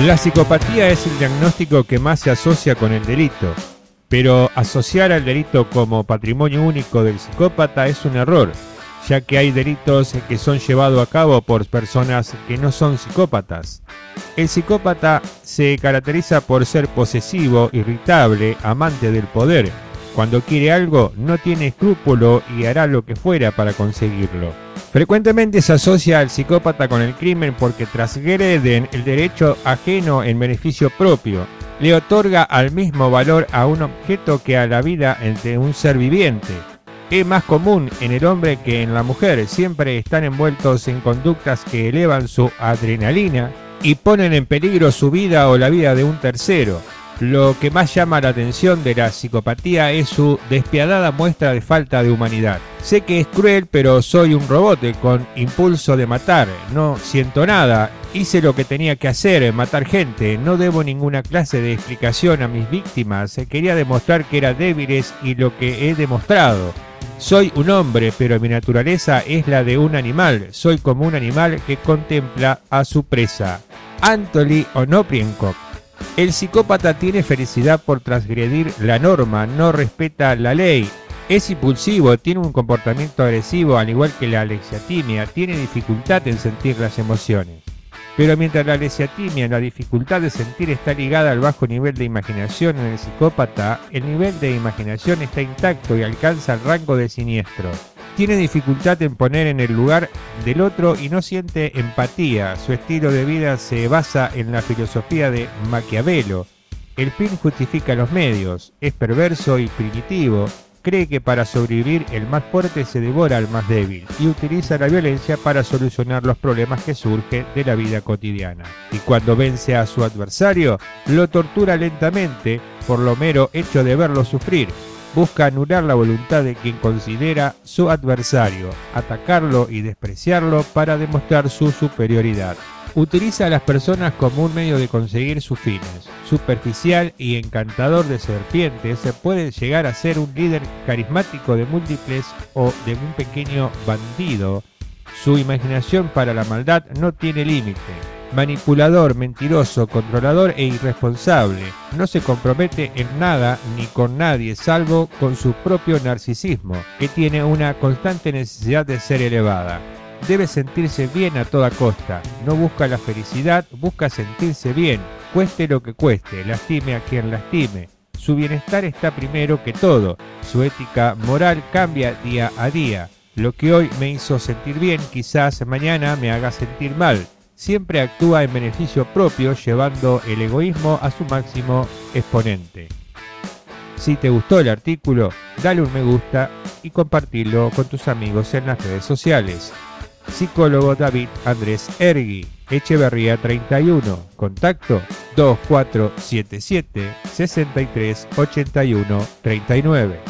La psicopatía es el diagnóstico que más se asocia con el delito, pero asociar al delito como patrimonio único del psicópata es un error, ya que hay delitos que son llevados a cabo por personas que no son psicópatas. El psicópata se caracteriza por ser posesivo, irritable, amante del poder. Cuando quiere algo no tiene escrúpulo y hará lo que fuera para conseguirlo. Frecuentemente se asocia al psicópata con el crimen porque transgreden el derecho ajeno en beneficio propio. Le otorga al mismo valor a un objeto que a la vida de un ser viviente. Es más común en el hombre que en la mujer. Siempre están envueltos en conductas que elevan su adrenalina y ponen en peligro su vida o la vida de un tercero. Lo que más llama la atención de la psicopatía es su despiadada muestra de falta de humanidad. Sé que es cruel, pero soy un robot con impulso de matar. No siento nada. Hice lo que tenía que hacer, matar gente. No debo ninguna clase de explicación a mis víctimas. Quería demostrar que eran débiles y lo que he demostrado. Soy un hombre, pero mi naturaleza es la de un animal. Soy como un animal que contempla a su presa. Anthony Onoprienko el psicópata tiene felicidad por transgredir la norma, no respeta la ley, es impulsivo, tiene un comportamiento agresivo al igual que la alexiatimia, tiene dificultad en sentir las emociones. Pero mientras la alexiatimia, la dificultad de sentir está ligada al bajo nivel de imaginación en el psicópata, el nivel de imaginación está intacto y alcanza el rango de siniestro tiene dificultad en poner en el lugar del otro y no siente empatía. Su estilo de vida se basa en la filosofía de Maquiavelo. El fin justifica los medios, es perverso y primitivo, cree que para sobrevivir el más fuerte se devora al más débil y utiliza la violencia para solucionar los problemas que surgen de la vida cotidiana. Y cuando vence a su adversario, lo tortura lentamente por lo mero hecho de verlo sufrir, busca anular la voluntad de quien considera su adversario, atacarlo y despreciarlo para demostrar su superioridad. Utiliza a las personas como un medio de conseguir sus fines. Superficial y encantador de serpientes, puede llegar a ser un líder carismático de múltiples o de un pequeño bandido. Su imaginación para la maldad no tiene límite manipulador, mentiroso, controlador e irresponsable. No se compromete en nada ni con nadie salvo con su propio narcisismo, que tiene una constante necesidad de ser elevada. Debe sentirse bien a toda costa. No busca la felicidad, busca sentirse bien, cueste lo que cueste, lastime a quien lastime. Su bienestar está primero que todo. Su ética moral cambia día a día. Lo que hoy me hizo sentir bien quizás mañana me haga sentir mal siempre actúa en beneficio propio llevando el egoísmo a su máximo exponente. Si te gustó el artículo, dale un me gusta y compartilo con tus amigos en las redes sociales. Psicólogo David Andrés Ergui, Echeverría 31, contacto 2477 63 39.